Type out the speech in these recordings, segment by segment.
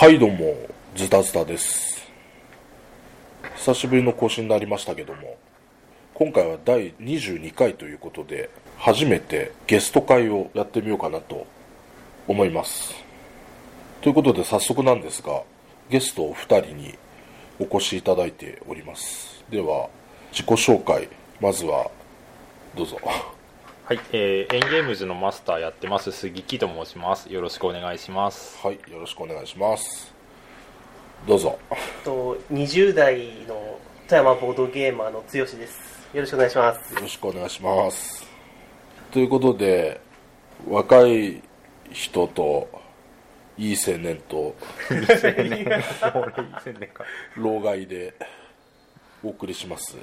はいどうもズタズタです。久しぶりの更新になりましたけども今回は第22回ということで初めてゲスト会をやってみようかなと思います。ということで早速なんですがゲストお二人にお越しいただいております。では自己紹介まずはどうぞ。はい、えー、エンゲームズのマスターやってます杉木と申します。よろしくお願いします。はいよろしくお願いします。どうぞ。と20代の富山ボードゲーマーの剛です。よろしくお願いします。よろしくお願いします。ということで若い人といい青年と 老害でお送りします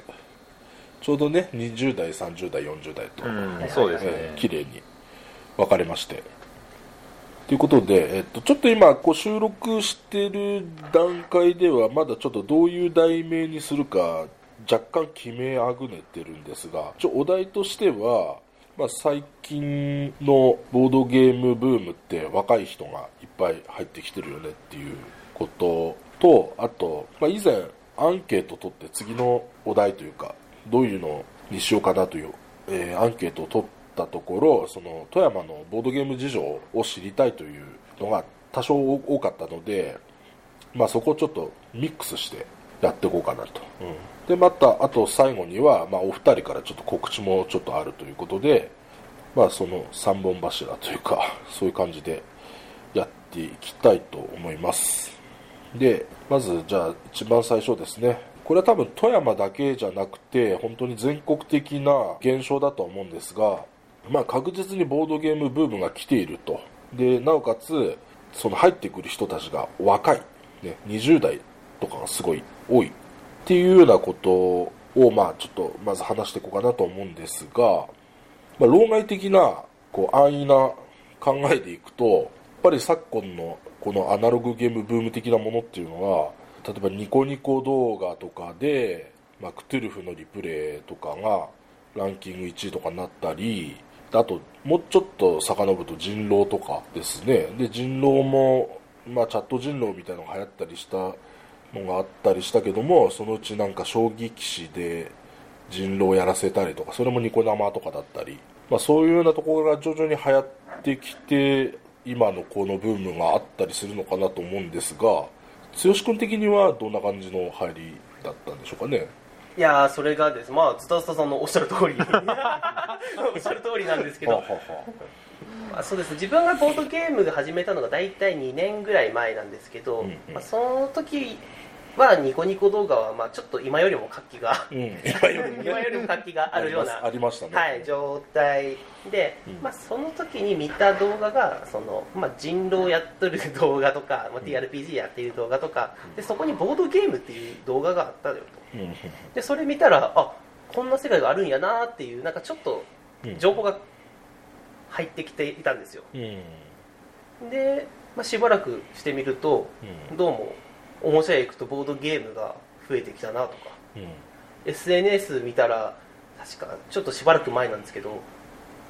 ちょうどね20代30代40代と、うんそうですね、えー綺麗に分かれまして。ということで、えっと、ちょっと今こう収録してる段階ではまだちょっとどういう題名にするか若干決めあぐねてるんですがちょお題としては、まあ、最近のボードゲームブームって若い人がいっぱい入ってきてるよねっていうこととあと、まあ、以前アンケート取って次のお題というかどういうのにしようかなという、えーアンケートを取ったところその富山のボードゲーム事情を知りたいというのが多少多かったので、まあ、そこをちょっとミックスしてやっていこうかなと、でまたあと最後には、まあ、お二人からちょっと告知もちょっとあるということで、まあ、その3本柱というかそういう感じでやっていきたいと思います。でまずじゃあ一番最初ですねこれは多分富山だけじゃなくて本当に全国的な現象だと思うんですが、まあ、確実にボードゲームブームが来ていると。でなおかつその入ってくる人たちが若い、ね、20代とかがすごい多いっていうようなことをまあちょっとまず話していこうかなと思うんですが、まあ、老害的なこう安易な考えでいくとやっぱり昨今のこのアナログゲームブーム的なものっていうのは例えばニコニコ動画とかで、まあ、クトゥルフのリプレイとかがランキング1位とかになったりあともうちょっと遡ると人狼とかですね。で人狼も、まあ、チャット人狼みたいのが流行ったりしたのがあったりしたけどもそのうちなんか将棋棋士で人狼やらせたりとかそれもニコ生とかだったり、まあ、そういうようなところが徐々に流行ってきて今のこのブームがあったりするのかなと思うんですが剛君的にはどんな感じの入りだったんでしょうかね？いやーそれがです。まあズタズタさんのおっしゃる通り。おっしゃる通りなんですけど、まあ、そうです。自分がボードゲームが始めたのが大体2年ぐらい前なんですけど、うんうん。まあ、その時はニコニコ動画はまあちょっと今よりも活気がうん、今よりもね今よりも活気があるようなありましたね。はい、状態で、うん。まあ、その時に見た動画がその、まあ、人狼やっとる動画とか、まあ、TRPG やっている動画とかでそこにボードゲームっていう動画があったよ。とうん。でそれ見たらあこんな世界があるんやなっていうなんかちょっとうん。情報が入ってきていたんですよ。うん。で、まあ、しばらくしてみるとうん。どうもおもちゃ屋行くとボードゲームが増えてきたなとか。うん。SNS 見たら確かちょっとしばらく前なんですけども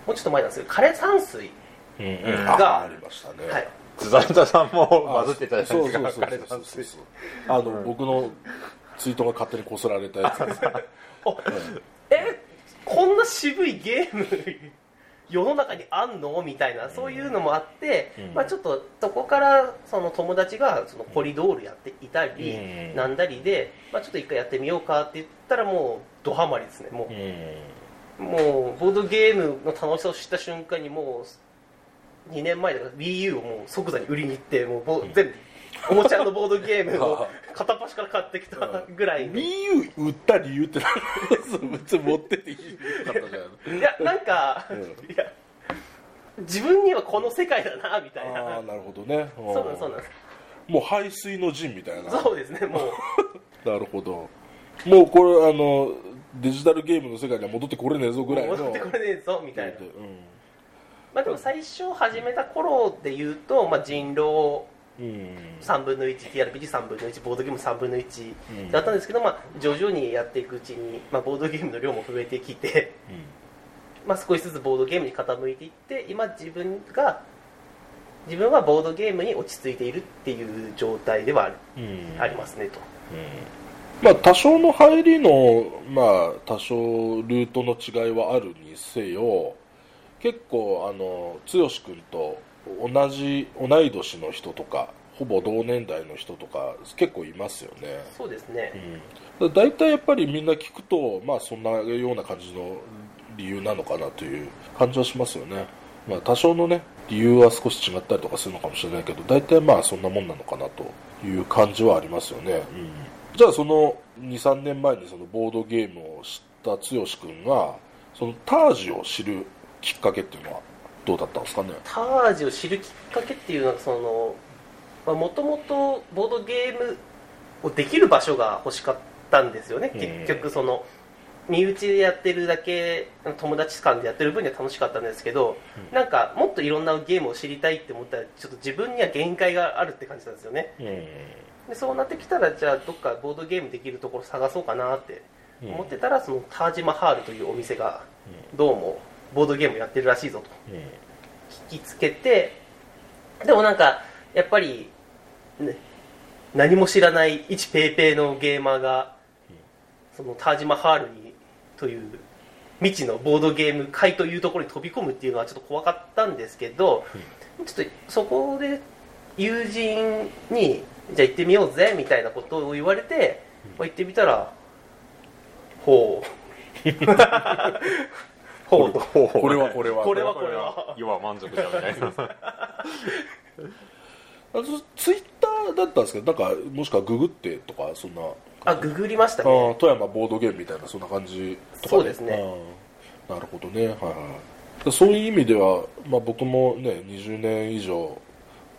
うちょっと前なんですけど枯山水がありましたね。はい。ズザルタさんもバズってたじゃないですか。そうそうそうそうそう。あの、僕のツイートが勝手にこすられたやつです。おえこんな渋いゲーム世の中にあんの？みたいなそういうのもあって、うん。まあ、ちょっとそこからその友達がそのコリドールやっていたり、うん。なんだりで、まあ、ちょっと一回やってみようかって言ったらもうドハマりですね。もうん。う,、もうボードゲームの楽しさを知った瞬間にもう2年前だから WiiU をもう即座に売りに行ってもうボ全部おもちゃのボードゲームを 片っ端から買ってきたぐらいで WiiU 売った理由って何別に持ってていいかったじゃないいやなんか、うん。いや自分にはこの世界だなみたいな。ああなるほどね。そうなんですそうなんです。もう排水の陣みたいな。そうですねもう。なるほど。もうこれあのデジタルゲームの世界には戻ってこれねえぞぐらいの。戻ってこれねえぞみたいな。うん。まあでも最初始めた頃で言うと、まあ、人狼うん3分の 1TRPG3 分の1ボードゲーム3分の1うん。だったんですけど、まあ、徐々にやっていくうちに、まあ、ボードゲームの量も増えてきて、まあ、少しずつボードゲームに傾いていって今自分が自分はボードゲームに落ち着いているっていう状態ではある。うん。ありますねと。まあ、多少の入りの、まあ、多少ルートの違いはあるにせよ結構あの剛君と同じ同い年の人とかほぼ同年代の人とか結構いますよね、そうですね。うん、だ大体やっぱりみんな聞くと、まあ、そんなような感じの理由なのかなという感じはしますよね、まあ、多少のね理由は少し違ったりとかするのかもしれないけど大体まあそんなもんなのかなという感じはありますよね、うん、じゃあその23年前にそのボードゲームを知った剛君がそのタージを知るきっかけっていうのはどうだったんですかね？タージを知るきっかけっていうのはそのもともとボードゲームをできる場所が欲しかったんですよね、うん。結局その身内でやってるだけ友達間でやってる分には楽しかったんですけど、うん。なんかもっといろんなゲームを知りたいって思ったらちょっと自分には限界があるって感じなんですよね。うん。でそうなってきたらじゃあどっかボードゲームできるところ探そうかなってうん思ってたらそのタージマハールというお店がどうもボードゲームやってるらしいぞと。うん聞きつけてでもなんかやっぱり、ね、何も知らない一ペーペーのゲーマーがそのタージマハールにという未知のボードゲーム会というところに飛び込むっていうのはちょっと怖かったんですけど、ちょっとそこで友人にじゃあ行ってみようぜみたいなことを言われて、まあ行ってみたらほう これはこれは。これはこれは。要は満足じゃないあのツイッターだったんですけどなんかもしくはググってとかそんな。あググりましたね。富山ボードゲームみたいなそんな感じ。とかそうですね。なるほどね。はいはいそういう意味では、まあ、僕もね20年以上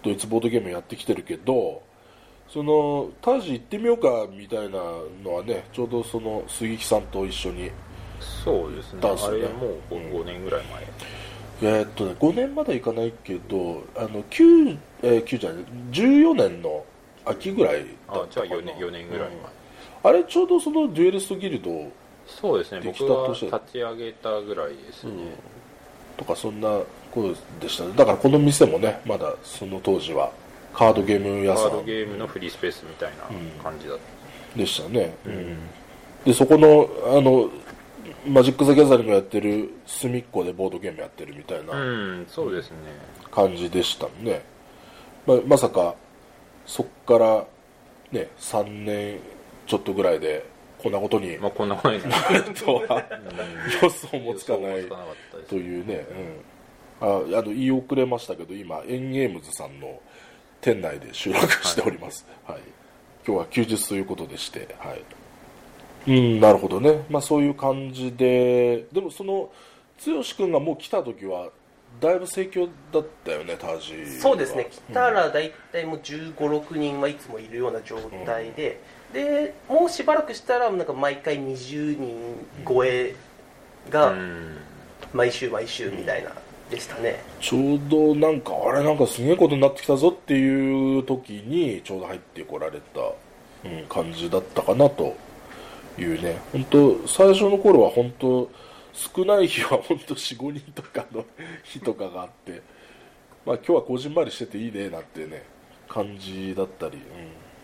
ドイツボードゲームやってきてるけどそのタージ行ってみようかみたいなのはねちょうどその杉木さんと一緒にそうですね。あれもう5年ぐらい前、えーっとね5年までいかないけどあの9、えー、9じゃない14年の秋ぐらいだあじゃあったかな4年 ,4 年ぐらい前、うんあれちょうどそのデュエリストギルドそうですね。僕が立ち上げたぐらいですね、とかそんなことでしたね。だからこの店もねまだその当時はカードゲーム屋さん。カードゲームのフリースペースみたいな感じだった、でしたね、うん。でそこのあのマジック・ザ・ギャザリングやってる隅っこでボードゲームやってるみたいなうんそうですね。感じでしたね、ままさかそっからね3年ちょっとぐらいでこんなことにまあこんなことにななる。とは予想もつかないというね、うん、ああの言い遅れましたけど今エンゲームズさんの店内で収録しております、はい。今日は休日ということでしてはいうん。なるほどね、まあ、そういう感じで。でもその剛君がもう来た時はだいぶ盛況だったよねタージは。そうですね。来たら大体もう1 5 6人はいつもいるような状態で、でもうしばらくしたらなんか毎回20人超えがうん。毎週毎週みたいなでしたね、ちょうどなんかあれなんかすげえことになってきたぞっていう時にちょうど入ってこられた、うん、感じだったかなというね。本当最初の頃は本当少ない日は本当45人とかの日とかがあって まあ今日はこじんまりしてていいねなんてね感じだったり、うん。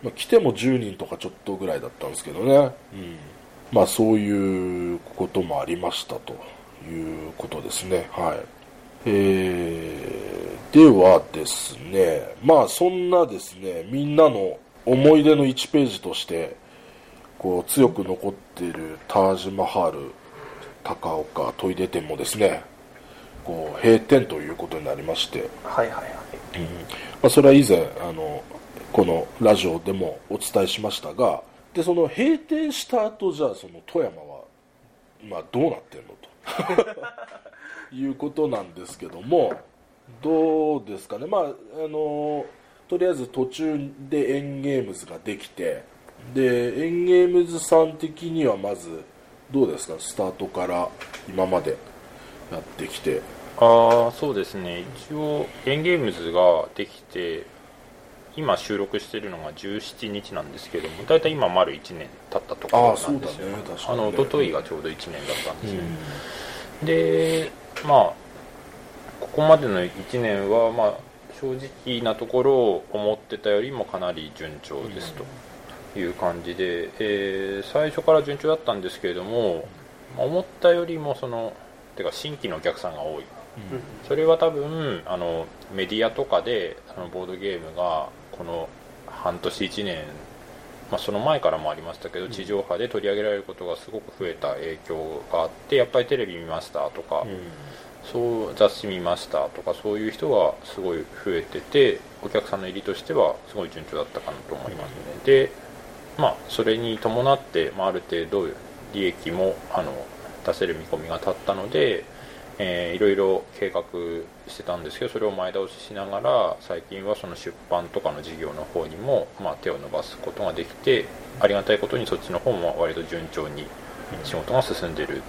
まあ、来ても10人とかちょっとぐらいだったんですけどね、うん、まあそういうこともありましたということですね。はい。えー、ではですねまあそんなですねみんなの思い出の1ページとしてこう強く残っているタージマハール高岡トイレ店もですねこう閉店ということになりまして、はいはいはい。まあ、それは以前あのこのラジオでもお伝えしましたがでその閉店した後じゃあその富山は、まあ、どうなってんのと。いうことなんですけどもどうですかね。まああのとりあえず途中でエンゲームズができてでエンゲームズさん的にはまずどうですか？スタートから今までやってきて。ああそうですね。一応エンゲームズができて今収録してるのが17日なんですけども大体今丸1年経ったところああそうんですよ。ね。確かに、あのね、一昨日がちょうど1年だったんですよ、うん。でまあここまでの1年はまあ正直なところ思ってたよりもかなり順調ですという感じで、えー最初から順調だったんですけれどもまあ思ったよりもそのてか新規のお客さんが多い。それは多分あのメディアとかであのボードゲームがこの半年1年、まあ、その前からもありましたけど地上波で取り上げられることがすごく増えた影響があってやっぱりテレビ見ましたとか、そう雑誌見ましたとかそういう人がすごい増えててお客さんの入りとしてはすごい順調だったかなと思いますね、でまあそれに伴って、まあ、ある程度利益もあの出せる見込みが立ったので、えーいろいろ計画してたんですけどそれを前倒ししながら最近はその出版とかの事業の方にも、まあ、手を伸ばすことができてありがたいことにそっちの方も割と順調に仕事が進んでる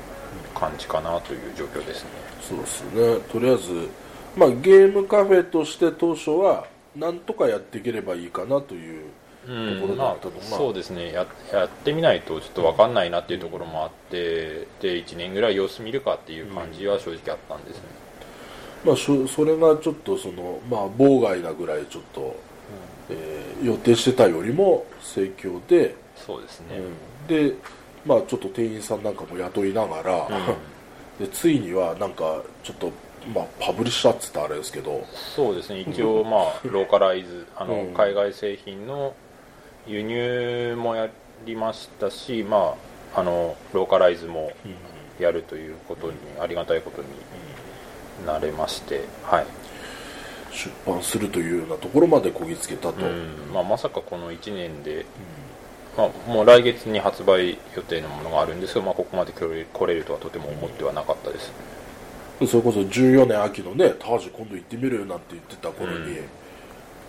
感じかなという状況ですね。そうですねとりあえず、まあ、ゲームカフェとして当初はなんとかやっていければいいかなというところだまあったと思う、そうですね。ややってみないとちょっと分かんないなっていうところもあってで1年ぐらい様子見るかっていう感じは正直あったんですね、まあ、それがちょっとその、まあ、妨害なぐらいちょっと、えー予定してたよりも盛況で、そうですね、で、まあ、ちょっと店員さんなんかも雇いながら、でついにはなんかちょっと、まあ、パブリッシャーっつったらあれですけど。そうですね。一応まあローカライズあのうん。海外製品の輸入もやりましたしまああのローカライズもやるということにありがたいことになれましてはい。出版するというようなところまでこぎつけたと、うん。まあ、まさかこの1年で、まあ、もう来月に発売予定のものがあるんですけど、まあ、ここまで来れ来れるとはとても思ってはなかったです、それこそ14年秋のねタージ今度行ってみるよなんて言ってた頃に、うん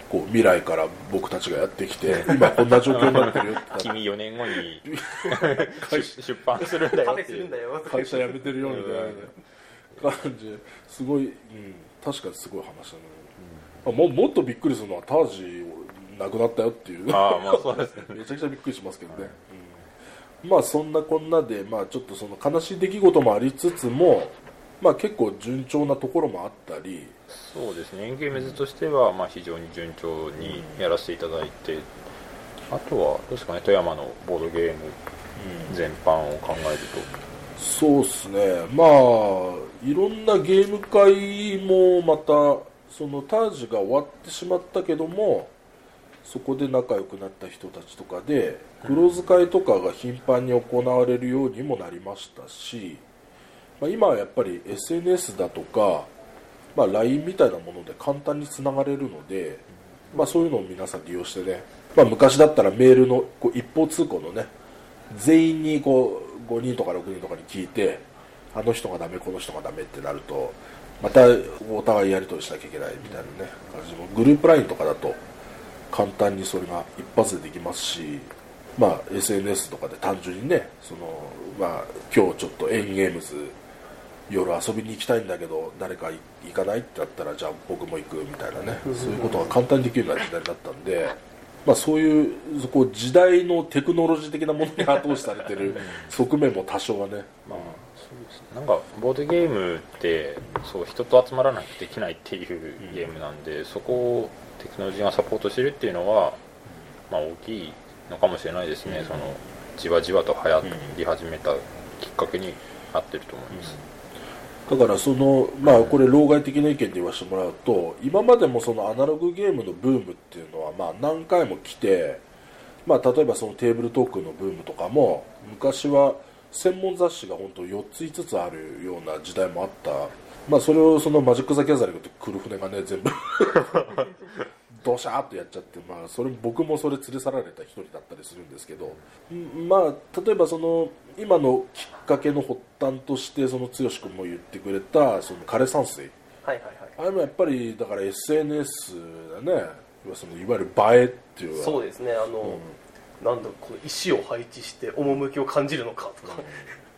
こう未来から僕たちがやってきて 今こんな状況になってるよって。君4年後に出 出版するんだよ会社辞めてるよみたいな感じすごい、うん、確かにすごい話だね、あももっとびっくりするのはタージなくなったよっていう。ああまあそうですね。めちゃくちゃびっくりしますけどね、うん。まあそんなこんなで、まあ、ちょっとその悲しい出来事もありつつも、まあ、結構順調なところもあったりそうですね。エンゲームズとしてはまあ非常に順調にやらせていただいて、あとはどうですかね富山のボードゲーム全般を考えると、そうですね。まあいろんなゲーム会もまたそのタージが終わってしまったけどもそこで仲良くなった人たちとかで黒使いとかが頻繁に行われるようにもなりましたし、まあ、今はやっぱり SNS だとか、まあ、LINE みたいなもので簡単につながれるので、まあ、そういうのを皆さん利用してね、まあ、昔だったらメールのこう一方通行のね全員にこう5人とか6人とかに聞いてあの人がダメこの人がダメってなるとまたお互いやり取りしなきゃいけないみたいなね感じもグループ LINE とかだと簡単にそれが一発でできますし、まあ、SNS とかで単純にねその、まあ、今日ちょっとエンゲームズ夜遊びに行きたいんだけど誰か行かないってなったらじゃあ僕も行くみたいなね。そういうことが簡単にできるような時代だったんで、まあ、そういうそこ時代のテクノロジー的なものに後押しされてる側面も多少はね、まあそうですね。なんかボードゲームってそう人と集まらないとできないっていうゲームなんで、そこをテクノロジーがサポートしてるっていうのは、まあ、大きいのかもしれないですね、そのじわじわと流行り始めたきっかけになってると思います、だからそのまあこれ老害的な意見で言わせてもらうと今までもそのアナログゲームのブームっていうのはまあ何回も来てまあ例えばそのテーブルトークのブームとかも昔は専門雑誌が本当4つ5つあるような時代もあった。まあそれをそのマジック・ザ・ギャザリングって来る船がね全部。ドシャーっとやっちゃって、まあ、それ僕もそれ連れ去られた一人だったりするんですけど、んまあ、例えばその今のきっかけの発端としてその剛君も言ってくれたその枯山水。はいはいはい。あれもやっぱりだから SNS だね。そのいわゆる映えっていうそうですね。あの、なんだこの石を配置して趣を感じるのかとか、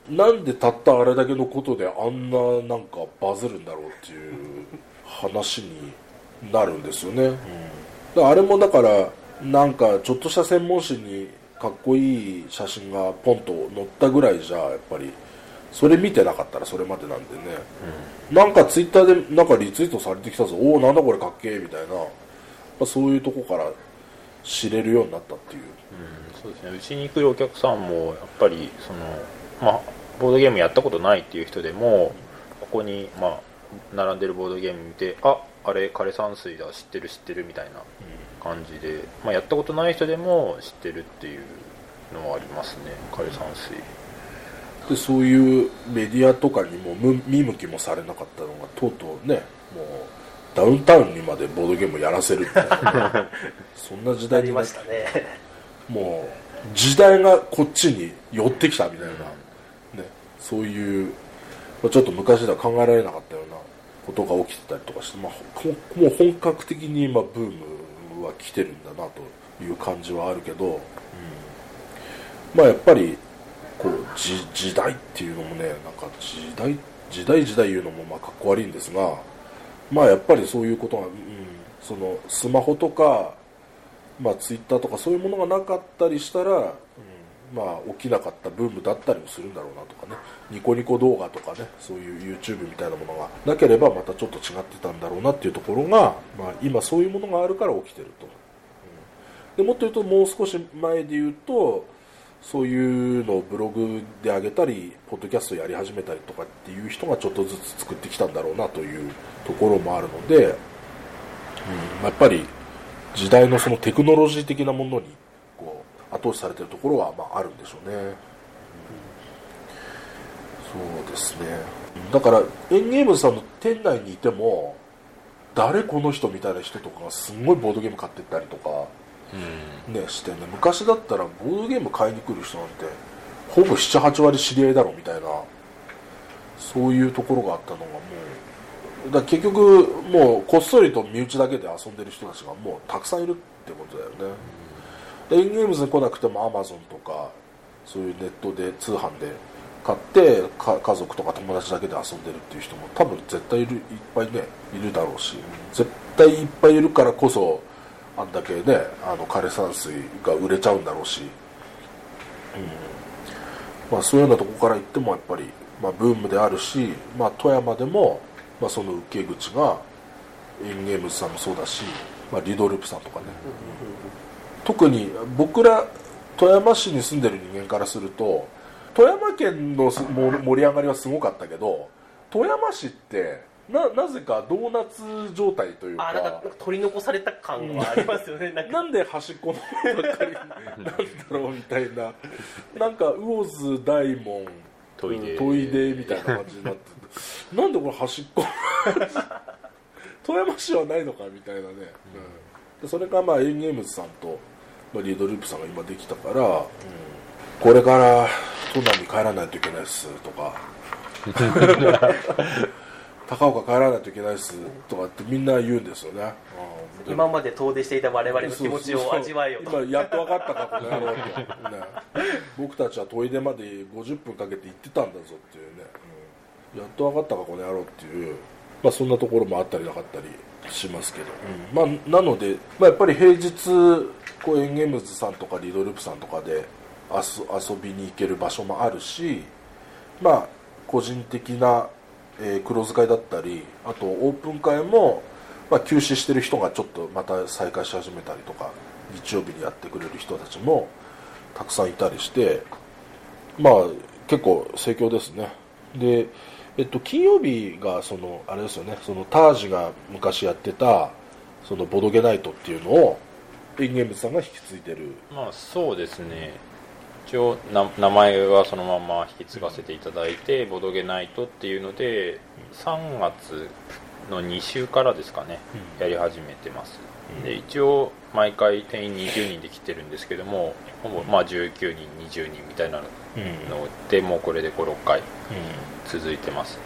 なんでたったあれだけのことであんななんかバズるんだろうっていう話になるんですよね、だからあれもだからなんかちょっとした専門誌にかっこいい写真がポンと載ったぐらいじゃやっぱりそれ見てなかったらそれまでなんでね、なんかツイッターでなんかリツイートされてきたぞ。おおなんだこれかっけえみたいな、まあ、そういうとこから知れるようになったっていう。うん。そうですね。うちに来るお客さんもやっぱりそのまあボードゲームやったことないっていう人でもここにまあ並んでるボードゲーム見てああれ枯山水だ知ってる知ってるみたいな感じで、まあ、やったことない人でも知ってるっていうのはありますね枯山水。でそういうメディアとかにも無見向きもされなかったのがとうとうねもうダウンタウンにまでボードゲームをやらせるみたいな そんな時代になっましたね。もう時代がこっちに寄ってきたみたいな、ね、そういう、まあちょっと昔では考えられなかったようなことが起きてたりとかして、まあ、もう本格的に今ブームは来てるんだなという感じはあるけど、うん。まあやっぱりこう時時代っていうのもねなんか時代時代時代言うのもまあかっこ悪いんですがまあやっぱりそういうことが、うん、そのスマホとかまあ、ツイッターとかそういうものがなかったりしたら、まあ、起きなかったブームだったりもするんだろうなとかね。ニコニコ動画とかねそういう YouTube みたいなものがなければまたちょっと違ってたんだろうなっていうところが、まあ、今そういうものがあるから起きてると、うん。でもっと言うともう少し前で言うとそういうのをブログで上げたりポッドキャストやり始めたりとかっていう人がちょっとずつ作ってきたんだろうなというところもあるので、うん。やっぱり時代のそのテクノロジー的なものに後押しされてるところはまああるんでしょうね、うんそうですね。だからエンゲームズさんの店内にいても誰この人みたいな人とかがすんごいボードゲーム買ってったりとか、ね、してね昔だったらボードゲーム買いに来る人なんてほぼ78割知り合いだろみたいなそういうところがあったのがもうだ結局もうこっそりと身内だけで遊んでる人たちがもうたくさんいるってことだよね、でエンゲームズに来なくてもアマゾンとかそういうネットで通販で買って家族とか友達だけで遊んでるっていう人も多分絶対いるいっぱいねいるだろうし絶対いっぱいいるからこそあんだけねあの枯山水が売れちゃうんだろうし、うん。まあ、そういうようなとこから言ってもやっぱり、まあ、ブームであるし、まあ、富山でも、まあ、その受け口がエンゲームズさんもそうだし、まあ、リドループさんとかね、特に僕ら富山市に住んでる人間からすると富山県の盛り上がりはすごかったけど富山市ってななぜかドーナツ状態というかあなんか取り残された感はありますよね。なんか。なんで端っこの方ばっかりなんだろうみたいな。なんか魚津大門トイレ。トイレみたいな感じになってて。なんでこれ端っこ富山市はないのかみたいなね、うん。でそれがまあエンゲームズさんと、まあ、リードループさんが今できたから、これから都内に帰らないといけないっすとか。高岡帰らないといけないっすとかってみんな言うんですよね、うん。今まで遠出していた我々の気持ちを味わえよと。今やっと分かったかこの野郎と、ね、僕たちはトイレまで50分かけて行ってたんだぞっていうね、うん。やっと分かったかこの野郎っていう、まあ、そんなところもあったりなかったりしますけど、まあ、なので、まあ、やっぱり平日こうエンゲームズさんとかリドループさんとかで遊びに行ける場所もあるしまあ個人的な、えー黒使いだったりあとオープン会も、まあ、休止してる人がちょっとまた再開し始めたりとか日曜日にやってくれる人たちもたくさんいたりしてまあ結構盛況ですね。でえっと金曜日がそのあれですよねそのタージが昔やってたそのボドゲナイトっていうのをエンゲームズさんが引き継いでる。まあそうですね。一応な名前はそのまま引き継がせていただいて、ボドゲナイトっていうので3月の2週からですかね、やり始めてます、で一応毎回定員20人で来てるんですけどもほぼまあ19人20人みたいなので、もうこれで56回続いてます、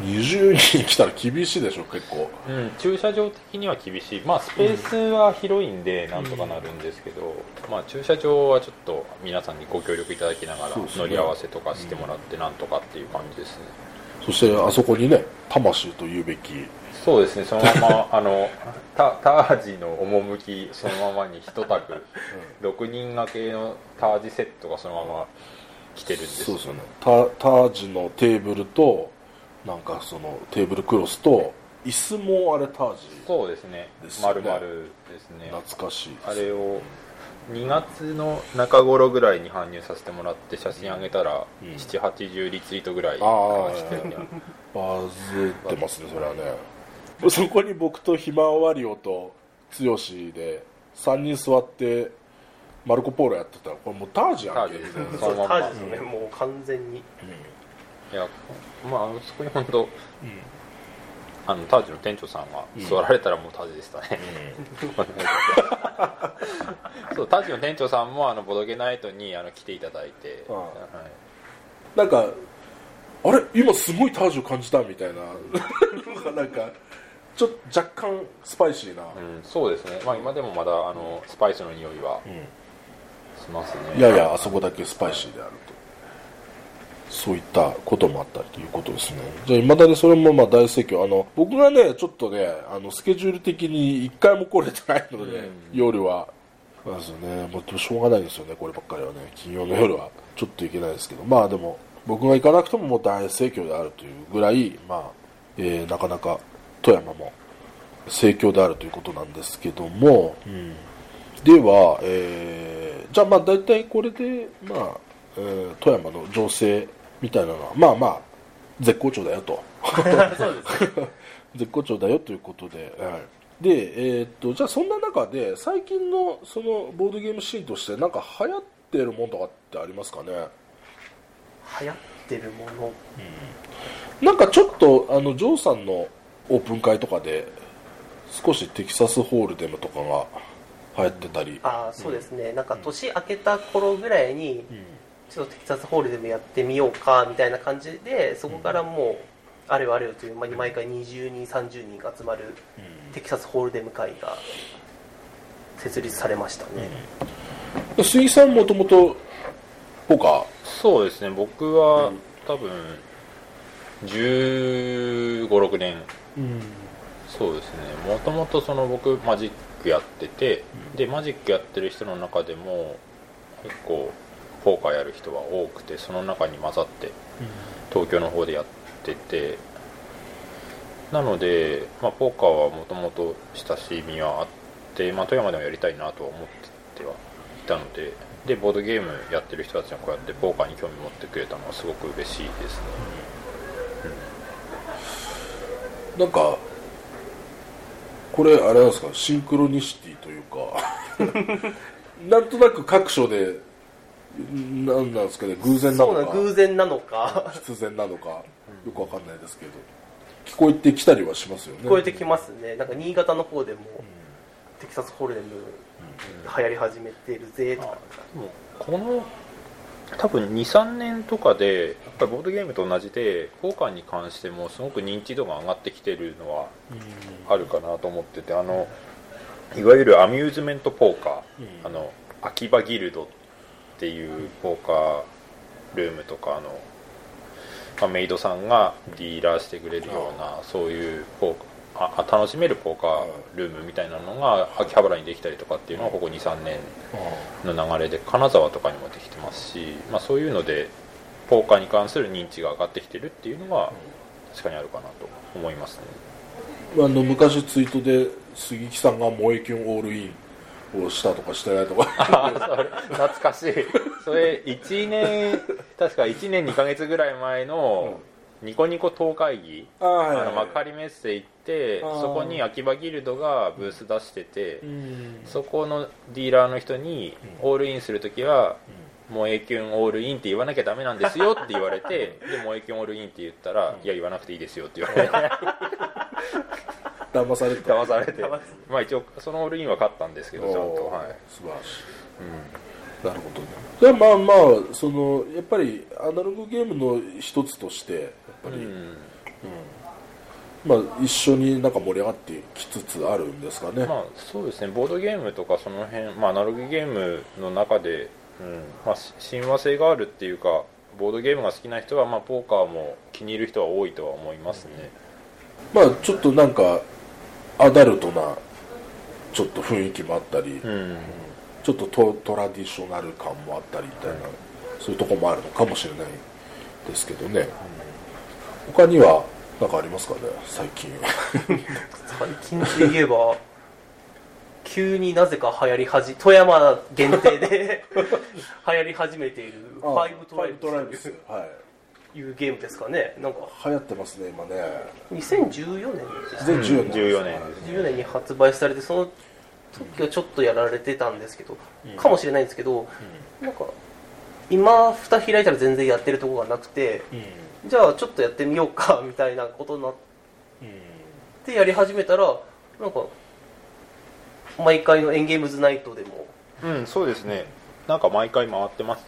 20人来たら厳しいでしょ結構。うん、駐車場的には厳しい、まあ、スペースは広いんでなんとかなるんですけど、まあ、駐車場はちょっと皆さんにご協力いただきながら乗り合わせとかしてもらってなんとかっていう感じですね、そしてあそこにね魂と言うべき。そうですね。そのまま あのタタージの趣そのままに一択。6人掛けのタージセットがそのまま来てるんですそうですよね。タタージのテーブルとなんかそのテーブルクロスと椅子もあれタージそうですね。ですよね。丸々ですね。懐かしいあれを2月の中頃ぐらいに搬入させてもらって写真上げたら、うん。780リツイートぐらいあー。してるねバズってますねそれはね。そこに僕とひまわりおと剛で3人座ってマルコ・ポーロやってた。らこれもうタージやんけ。そタージですね、もう完全にいやまあそこに本当あのタージの店長さんが座られたらもうタージでしたね、そうタージの店長さんもあのボドゲナイトにあの来ていただいて、ああ。はい。なんかあれ？今すごいタージを感じたみたいな。なんかちょっと若干スパイシーな、うん、そうですね、まあ、今でもまだあのスパイスの匂いはしますね。いやいやあそこだけスパイシーであるとそういったこともあったりということですね。じゃあいまだにそれもまあ大盛況。あの僕がねちょっとねあのスケジュール的に一回も来れてないので、うん。夜は。そうですよねもうしょうがないですよねこればっかりはね。金曜の夜は。ちょっといけないですけど。まあでも僕が行かなくてももう大盛況であるというぐらいまあ、えーなかなか富山も盛況であるということなんですけども、では、えーじゃあまあ大体これで、まあえー富山の情勢みたいなのはまあまあ絶好調だよと。絶好調だよということで、はい、で、えーっとじゃあそんな中で最近のそのボードゲームシーンとしてなんか流行ってるものとかってありますかね？流行ってるもの？なんかちょっとあのジョーさんのオープン会とかで少しテキサスホールデムとかが流行ってたり、ああそうですね、なんか年明けた頃ぐらいにちょっとテキサスホールでもやってみようかみたいな感じでそこからもうあれよあれよという間に毎回20人30人が集まるテキサスホールデム会が設立されましたね、で杉さんもともとポカーそうですね僕は多分1 5 6年。そうですね。もともとその僕マジックやってて、でマジックやってる人の中でも結構ポーカーやる人は多くてその中に混ざって東京の方でやっててなので、まあ、ポーカーはもともと親しみはあって、まあ、富山でもやりたいなとは思ってはいたのででボードゲームやってる人たちがこうやってポーカーに興味持ってくれたのはすごく嬉しいですね。なんかこれあれなんですか？シンクロニシティというか。なんとなく各所でなんなんですかね偶然なそうなのか偶然なのか。必然なのか。よくわかんないですけど。聞こえてきたりはしますよね。聞こえてきますね。なんか新潟の方でもテキサスホールデム流行り始めてるぜとか。もうこの多分23年とかでやっぱりボードゲームと同じでポーカーに関してもすごく認知度が上がってきてるのはあるかなと思っててあのいわゆるアミューズメントポーカー、うん。あの秋葉ギルドっていうポーカールームとかあの、まあ、メイドさんがディーラーしてくれるようなそういうポーカーああ楽しめるポーカールームみたいなのが秋葉原にできたりとかっていうのはここ23年の流れで金沢とかにもできてますし、まあ、そういうのでポーカーに関する認知が上がってきてるっていうのは確かにあるかなと思いますね。あの昔ツイートで杉木さんが萌えキュンオールインをしたとかしてないとか。あそれ懐かしい。それ1年確か1年2ヶ月ぐらい前のニコニコ党会議。あの幕張メッセ行ってそこに秋葉ギルドがブース出しててうん。そこのディーラーの人にオールインするときは萌えキュンオールインって言わなきゃダメなんですよって言われて で萌えキュンオールインって言ったらいや言わなくていいですよって言われて。騙されて。た騙されて。まあ一応そのオールインは勝ったんですけどちゃんと。はい、素晴らしい。うん。なるほどね。じゃあまあまあそのやっぱりアナログゲームの一つとしてやっぱり、うん。まあ、一緒になんか盛り上がってきつつあるんですかね、まあそうですね。ボードゲームとかその辺、まあ、アナログゲームの中で、うん。まあ、し親和性があるっていうかボードゲームが好きな人は、まあ、ポーカーも気に入る人は多いとは思いますね、まあちょっとなんかアダルトなちょっと雰囲気もあったり、うん。ちょっとトトラディショナル感もあったりみたいなそういうとこもあるのかもしれないですけどね。他には何かありますかね最近。最近で言えば急になぜか流行りはじ富山限定で 流行り始めている「ファイブトライブス。はい。というゲームですかね。なんか。流行ってますね今ね。2014年です全14年。14年。14年に発売されてその時はちょっとやられてたんですけど、かもしれないんですけど、なんか今蓋開いたら全然やってるとこがなくてうん。じゃあちょっとやってみようかみたいなことになっうんてやり始めたらなんか毎回のエンゲームズナイトでも。うんそうですね。なんか毎回回ってます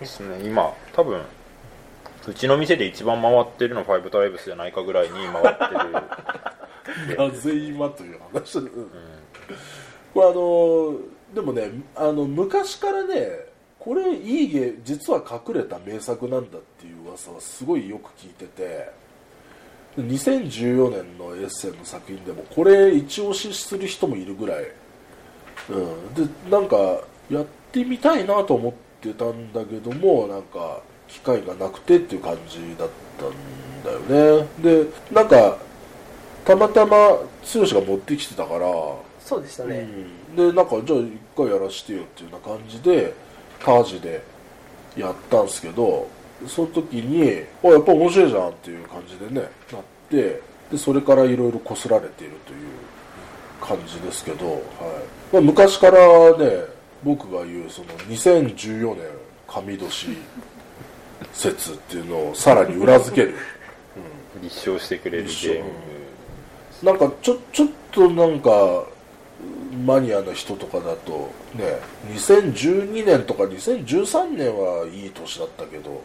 ですね。今多分うちの店で一番回ってるのファイブトライブスじゃないかぐらいに回ってる。なぜ今という話。で、うん。これあのでもねあの昔からねこれいいゲー実は隠れた名作なんだっていう噂はすごいよく聞いてて。2014年のエッセンの作品でもこれ一押しする人もいるぐらい、うん、でなんかやってみたいなと思ってたんだけどもなんか機会がなくてっていう感じだったんだよね。でなんかたまたま剛が持ってきてたから、そうでしたね、うん、でなんかじゃあ一回やらしてよっていうような感じでタージでやったんですけどその時にあやっぱ面白いじゃんっていう感じでねなってでそれからいろいろこすられているという感じですけど、はいまあ、昔からね僕が言うその2014年神年説っていうのをさらに裏付ける。立証してくれるゲーム。なんかちょちょっとなんかマニアな人とかだとね2012年とか2013年はいい年だったけど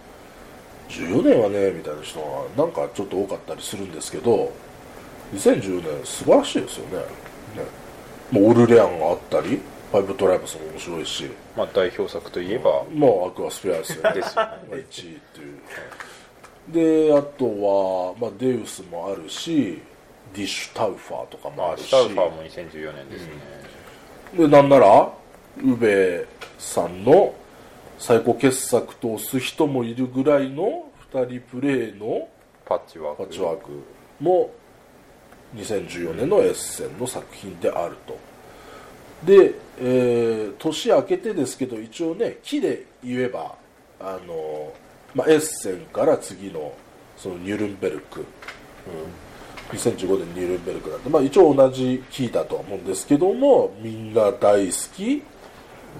14年はねみたいな人がなんかちょっと多かったりするんですけど2010年素晴らしいですよねオルレアンがあったりファイブトライブスも面白いし。まあ代表作といえば。もうアクアスフェアですよね。ですよね。まあ1位っていう。であとは、まあ、デウスもあるしディッシュタウファーとかもまああるし。シタウファーも2014年ですね、でなんなら宇部さんの最高傑作と押す人もいるぐらいの2人プレイのパッチワーク。パッチワークも2014年のエッセンの作品であると。で、えー年明けてですけど一応ね木で言えばあの、まあ、エッセンから次のそのニュルンベルク、うん、2015年ニュルンベルクなんで、まあ、一応同じ木だとは思うんですけどもみんな大好き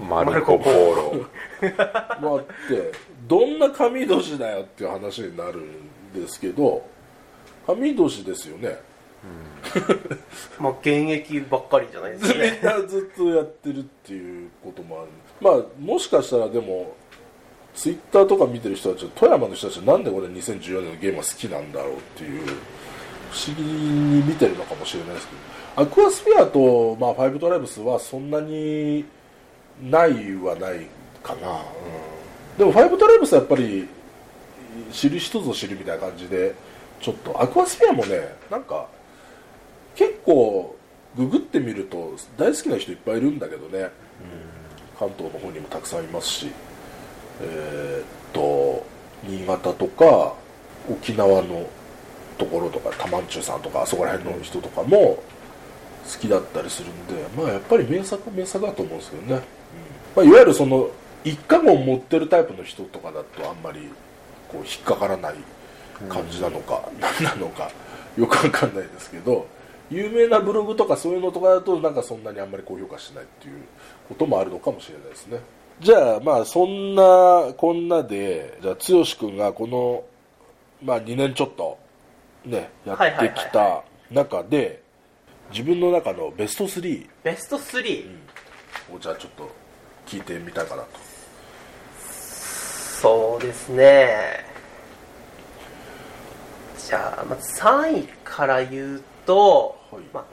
マルコ・ポーロ。もあってどんな神年だよっていう話になるんですけど神年ですよねまあ現役ばっかりじゃないですかねずっとやってるっていうこともある。まあもしかしたらでもツイッターとか見てる人たち富山の人たちはなんでこれ2014年のゲームが好きなんだろうっていう不思議に見てるのかもしれないですけど。アクアスフィアと、まあ、ファイブトライブスはそんなにないはないかな、うん、でもファイブトライブスはやっぱり知る人ぞ知るみたいな感じでちょっとアクアスフィアもねなんか結構ググってみると大好きな人いっぱいいるんだけどね、関東の方にもたくさんいますし。えーっと新潟とか沖縄のところとか多万中さんとかあそこら辺の人とかも好きだったりするんでまあやっぱり名作は名作だと思うんですけどね、まあ、いわゆるその一家を持ってるタイプの人とかだとあんまりこう引っかからない感じなのか、何なのかよくわかんないですけど有名なブログとかそういうのとかだとなんかそんなにあんまり高評価しないっていうこともあるのかもしれないですね。じゃあまあそんなこんなでじゃあ剛君がこの、まあ、2年ちょっとねやってきた中で自分の中のベスト3ベスト3、をじゃあちょっと聞いてみたいかなと。そうですね。じゃあまず3位から言うと、はい。まあ、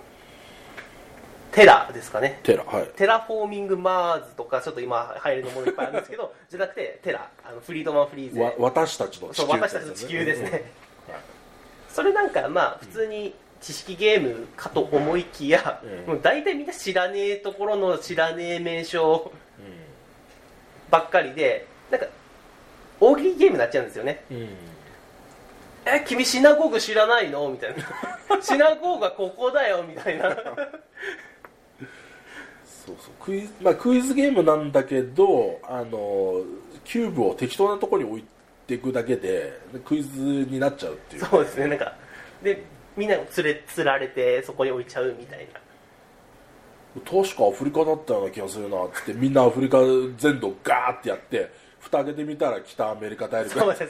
テラですかね。テラはい。テラフォーミングマーズとかちょっと今流行りのものいっぱいあるんですけど じゃなくてテラあのフリードマン・フリーゼ。わ私たちの地球そう私たちの地球ですね、それなんかまあ普通に知識ゲームかと思いきや、うん。もう大体みんな知らねえところの知らねえ名称ばっかりでなんか大喜利ゲームになっちゃうんですよね。うんえ君シナゴーグ知らないの？みたいなシナゴーグはここだよみたいな。そうそう。クイズ,、まあ、クイズゲームなんだけどあのキューブを適当なところに置いていくだけでクイズになっちゃうっていう。そうですね。なんかでみんなが連れ釣られてそこに置いちゃうみたいな。確かアフリカだったような気がするなっつってみんなアフリカ全土ガーってやって蓋開けてみたら北アメリカ大陸。そうですね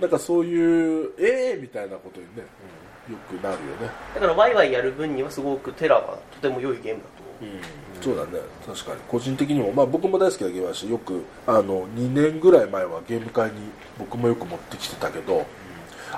なんかそういうええー、みたいなことにね、よくなるよね。だからワイワイやる分にはすごくテラはとても良いゲームだと思う。そうだね。確かに。個人的にも、まあ、僕も大好きなゲームだしよくあの2年ぐらい前はゲーム会に僕もよく持ってきてたけど、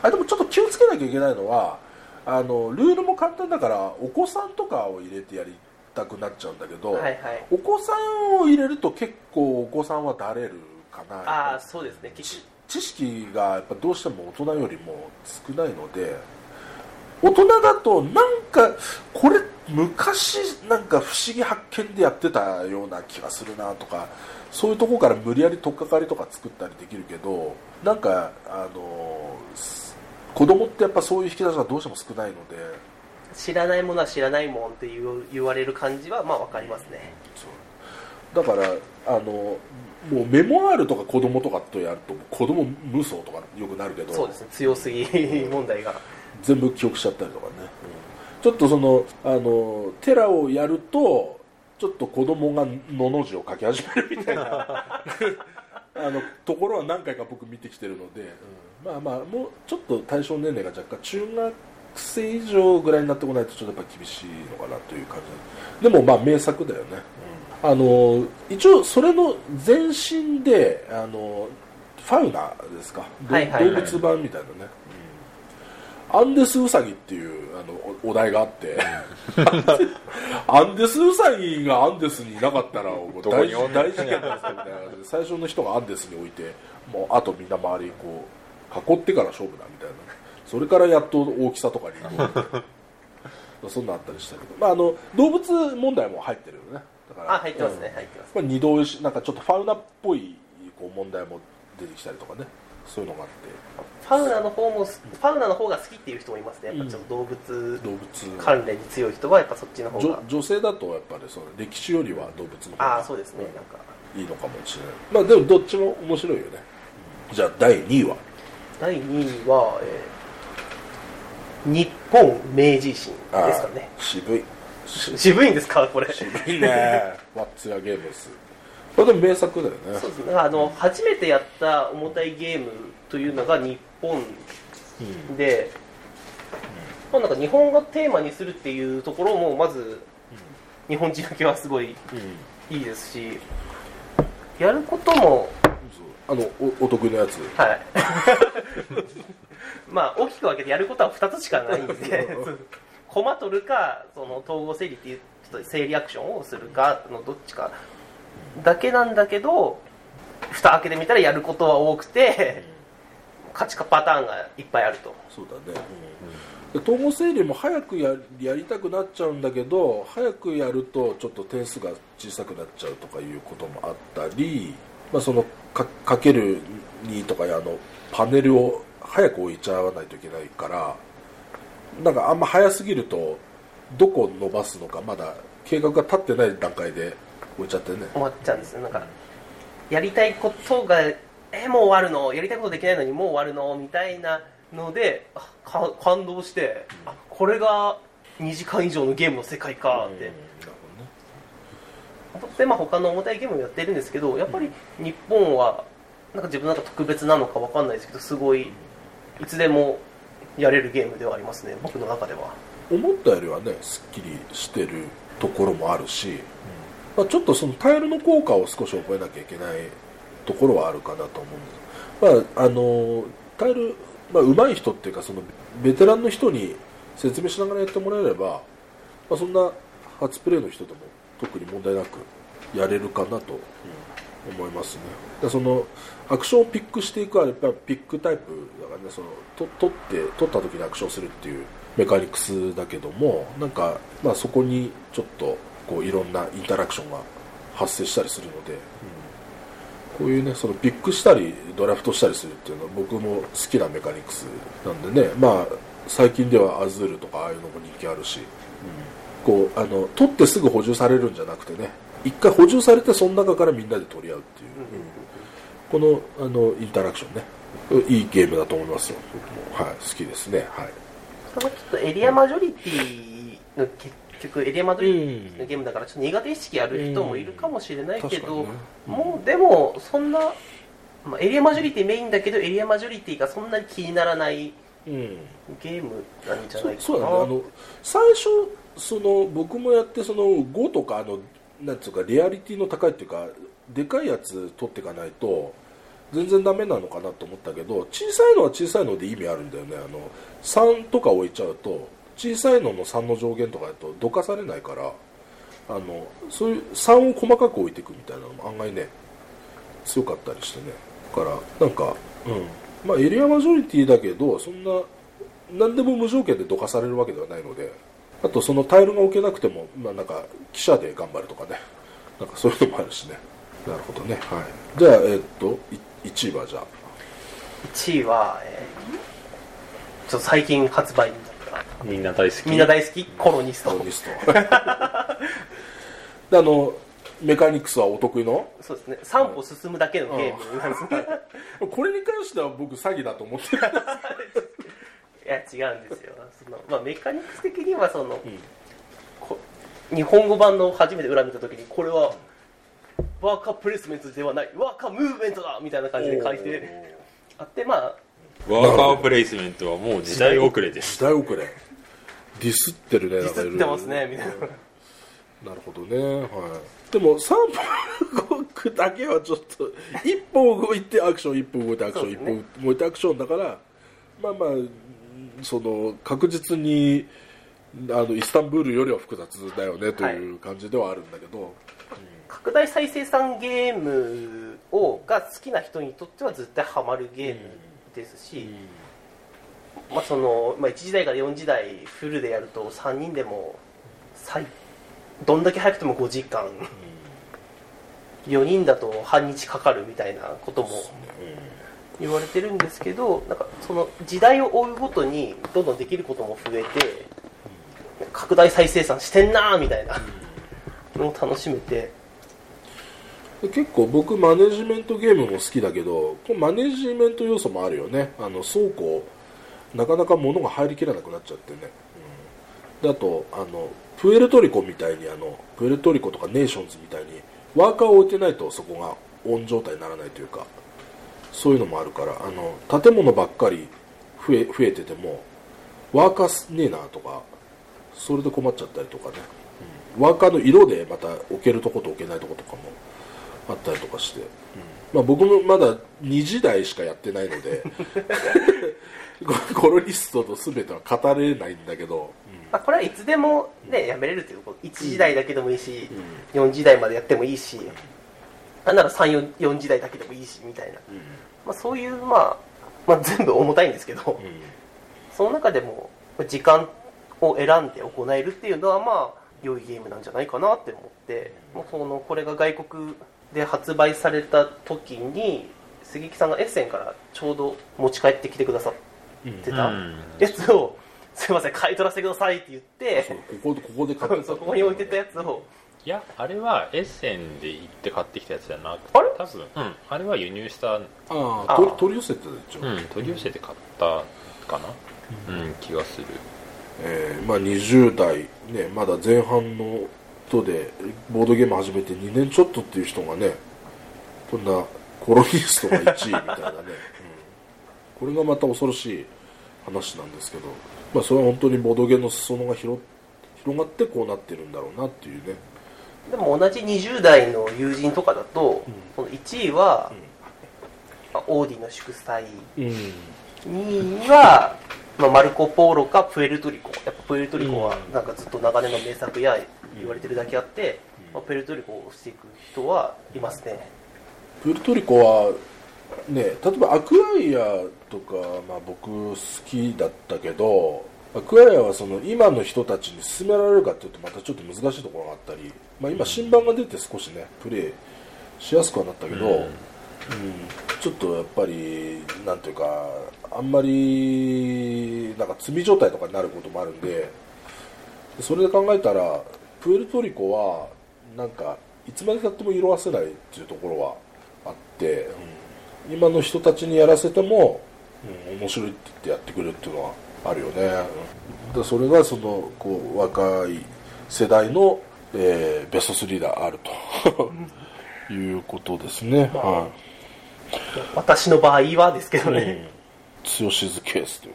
あでもちょっと気をつけなきゃいけないのはあのルールも簡単だからお子さんとかを入れてやりたくなっちゃうんだけど、はいはい。お子さんを入れると結構お子さんはだれるかなああそうですね。結ち知識がやっぱどうしても大人よりも少ないので大人だとなんかこれ昔なんか不思議発見でやってたような気がするなとかそういうところから無理やり取っかかりとか作ったりできるけどなんかあのす子供ってやっぱそういう引き出しがどうしても少ないので。知らないものは知らないもんって言われる感じはまあわかりますね。そう。だからあのもうメモアールとか子供とかとやると子供無双とかよくなるけどそうですね。強すぎ問題が。全部記憶しちゃったりとかね、ちょっとそのあのテラをやるとちょっと子供が「の」の字を書き始めるみたいな あのところは何回か僕見てきてるので、まあまあもうちょっと対象年齢が若干中学生以上ぐらいになってこないとちょっとやっぱ厳しいのかなという感じ。でもまあ名作だよね、あの一応それの前身であのファウナですか、どはいはいはい。動物版みたいなね、アンデスウサギっていうあのおお題があって。アンデスウサギがアンデスにいなかったら大どこにおんの？大事件ですよみたいな。感じで最初の人がアンデスに置いてもうあとみんな周りこう囲ってから勝負だみたいな。それからやっと大きさとかに そんなんあったりしたけど、まあ、あの動物問題も入ってるよねあ入ってますねうん。入ってます。まあ、二度なんかちょっとファウナっぽいこう問題も出てきたりとかね。そういうのがあって。ファウナの方もファウナの方が好きっていう人もいますね。やっぱちょっと動物動物。関連に強い人はやっぱそっちの方が。女女性だとやっぱりその歴史よりは動物の方がああそうですね。なんか。いいのかもしれない。まあでもどっちも面白いよね。じゃあ第2位は？第2位は、えー日本明治維新ですかね。渋い。し 渋いんですか？これ。渋いね。ワッツやゲームスこれでも名作だよね。そうですね。あの初めてやった重たいゲームというのが日本で、まあ、なんか日本がテーマにするっていうところもまず日本人だけはすごいうん。いいですしやることもあのおお得意のやつ。はい。まあ大きく分けてやることは2つしかないんでコマ取るかその統合整理っていうちょっと整理アクションをするかのどっちか。だけなんだけど蓋開けてみたらやることは多くて勝ちかパターンがいっぱいあると。そうだね、で統合整理も早くややりたくなっちゃうんだけど早くやるとちょっと点数が小さくなっちゃうとかいうこともあったり、まあ、そのかかける2とかあのパネルを早く置いちゃわないといけないからなんかあんま早すぎるとどこ伸ばすのかまだ計画が立ってない段階で置いちゃってね。思っちゃうんですよ。なんかやりたいことがえもう終わるの？やりたいことできないのにもう終わるの？みたいなので感動してあこれが2時間以上のゲームの世界かって、うんなるでまあ他の重たいゲームもやってるんですけどやっぱり日本はなんか自分なんか特別なのかわかんないですけどすごいいつでもやれるゲームではありますね。僕の中では。思ったよりはねすっきりしてるところもあるし、まあ、ちょっとそのタイルの効果を少し覚えなきゃいけないところはあるかなと思うんです、まあ、あのタイル、まあ、上手い人っていうかそのベテランの人に説明しながらやってもらえれば、まあ、そんな初プレイの人でも特に問題なくやれるかなと思いますね。でそのアクションをピックしていくはやっぱピックタイプだからね。そのと取って取った時にアクションするっていうメカニクスだけどもなんか、まあ、そこにちょっとこういろんなインタラクションが発生したりするので、こういうねそのピックしたりドラフトしたりするっていうのは僕も好きなメカニクスなんでね。まあ最近ではアズールとかああいうのも人気あるし、うん。こうあの取ってすぐ補充されるんじゃなくてね一回補充されてその中からみんなで取り合うっていう、このあのインタラクションね。いいゲームだと思いますよ。はい。好きですね。はい。それはちょっとエリアマジョリティの結局エリアマジョリティのゲームだからちょっと苦手意識ある人もいるかもしれないけど、うん確かにね。もうでもそんな、まあ、エリアマジョリティメインだけどエリアマジョリティがそんなに気にならないうん。ゲームなんじゃないかな。そうそうだね。あの最初その僕もやってその5とかあのなんつうかリアリティの高いっていうかでかいやつ取っていかないと全然ダメなのかなと思ったけど小さいのは小さいので意味あるんだよね。あの3とか置いちゃうと小さいのの3の上限とかだとどかされないからあのそういう3を細かく置いていくみたいなのも案外ね強かったりしてね。だからなんかうん。まあエリアマジョリティだけどそんな何でも無条件でどかされるわけではないので。あとそのタイルが置けなくても、まあ、なんか記者で頑張るとかね。なんかそういうのもあるしね。なるほどね。はい。じゃあえっと1位はじゃあ。1位は、えーちょっと最近発売になっみんな大好き。たみんな大好き？コロニスト。コロニスト。であのメカニクスはお得意の？そうですね。3歩進むだけのゲームなんですね これに関しては僕詐欺だと思ってる いや違うんですよ。その、まあ、メカニクス的にはその、こ日本語版の初めて裏見た時にこれはワーカープレイスメントではないワーカームーブメントだみたいな感じで書いてあってまあワーカープレイスメントはもう時代遅れです。時代遅れ。ディスってるねディスってますねみたいな。なるほどねはい。でも3歩動くだけはちょっと一歩動いてアクション一歩動いてアクション、一そうですね。歩動いてアクションだからまあまあその確実にあのイスタンブールよりは複雑だよねという感じではあるんだけど、拡大再生産ゲームをが好きな人にとっては絶対ハマるゲームですし、まあそのまあ、1時代から4時代フルでやると3人でも最どんだけ早くても5時間、4人だと半日かかるみたいなことも言われてるんですけどなんかその時代を追うごとにどんどんできることも増えて拡大再生産してんなーみたいなのを楽しめて。で結構僕マネジメントゲームも好きだけどマネジメント要素もあるよね。あの倉庫なかなか物が入りきらなくなっちゃってね、うん、であとあのプエルトリコみたいにあのプエルトリコとかネーションズみたいにワーカーを置いてないとそこがオン状態にならないというかそういうのもあるからあの建物ばっかり増え増えててもワーカーねえなとかそれで困っちゃったりとかね、うん。ワーカーの色でまた置けるとこと置けないとことかもあったりとかして、まあ、僕もまだ2時代しかやってないので コロニストの全ては語れないんだけど、まあ、これはいつでも、ね、やめれるということ。1時代だけでもいいし、4時代までやってもいいしなんなら34時代だけでもいいしみたいな、まあ、そういう、まあ、まあ全部重たいんですけど、その中でも時間を選んで行えるっていうのはまあ良いゲームなんじゃないかなって思って、もうそのこれが外国で発売された時に杉木さんがエッセンからちょうど持ち帰ってきてくださってたうん。やつを、すいません買い取らせてくださいって言ってここここで買ってたここに置いてたやつをいやあれはエッセンで行って買ってきたやつじゃなくてあれ？多分。うん。あれは輸入した、あああ取り寄せてたでしょ、うん、取り寄せて買ったかな。うん、気がする。えーまあ、20代、ね、まだ前半の人でボードゲーム始めて2年ちょっとっていう人がねこんなコロニストが1位みたいなね、うん。これがまた恐ろしい話なんですけど、まあ、それは本当にボードゲームの裾野が広広がってこうなってるんだろうなっていうねでも同じ20代の友人とかだと、その1位は、まあオーディの祝祭うん。2位は、まあ、マルコ・ポーロかプエルトリコ。やっぱプエルトリコはなんかずっと長年の名作や言われてるだけあって、まあ、プエルトリコをしていく人はいますね。プエルトリコはね例えばアクアイアとか、まあ、僕好きだったけどアクアイアはその今の人たちに勧められるかっていうとまたちょっと難しいところがあったり、まあ、今新版が出て少しねプレイしやすくはなったけど、うん。ちょっとやっぱりなんていうかあんまりなんか積み状態とかになることもあるんでそれで考えたらプエルトリコはなんかいつまでたっても色あせないっていうところはあって、うん。今の人たちにやらせても、うん、面白いって言ってやってくれるっていうのはあるよね、うんでそれがそのこう若い世代の、えーベスト3であると。いうことですね、は私の場合はですけどい、ね、強しずケースという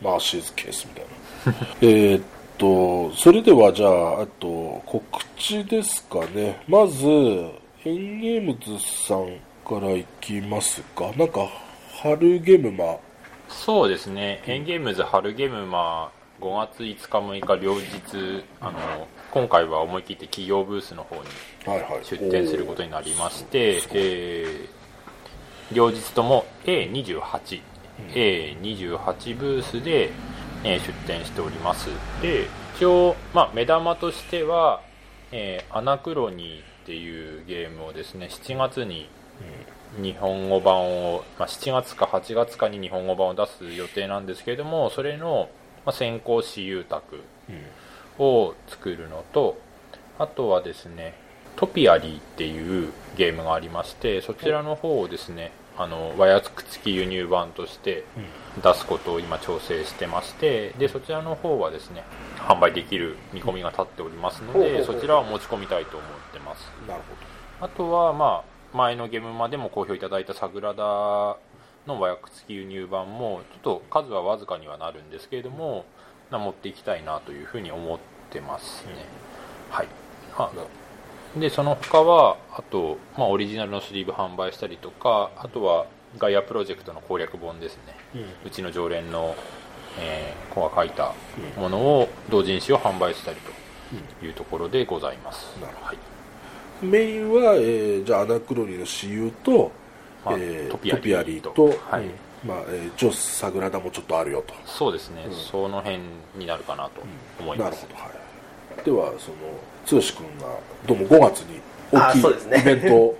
マーシーズケースみたいな。えーっとそれではじゃああと告知ですかね。まずエンゲームズさんからいきますか。なんか春ゲームマそうですね、エンゲームズ春ゲームマ5月5日6日両日あの今回は思い切って企業ブースの方にはいはい。出展することになりまして、えー両日とも A28、A28 ブースで、えー出展しております。で一応、まあ、目玉としては、えーアナクロニーっていうゲームをですね7月に日本語版を、まあ、7月か8月かに日本語版を出す予定なんですけれどもそれの、まあ、先行私有宅を作るのとあとはですねトピアリーっていうゲームがありましてそちらの方をですねあの和訳付き輸入版として出すことを今調整してましてでそちらの方はですね販売できる見込みが立っておりますのほうほうほうでそちらは持ち込みたいと思ってます。なるあとは、まあ、前のゲームまでも好評いただいたサグラダの和訳付き輸入版も、ちょっと数はわずかにはなるんですけれども、な持っていきたいなというふうに思ってますね。はい。あで、その他は、あと、まあ、オリジナルのスリーブ販売したりとか、あとは、ガイアプロジェクトの攻略本ですね。うちの常連の、えー子が書いたものを同人誌を販売したりというところでございます。なるほどはい。メインは、えーじゃあアナクロニーの私有と、まあえートトピアリーとリーと、はい。うんまあえー一応サグラダもちょっとあるよと。そうですね、うんその辺になるかなと思います、なるほど、はい、ではその剛君がどうも5月に大きいあそうですね。イベントを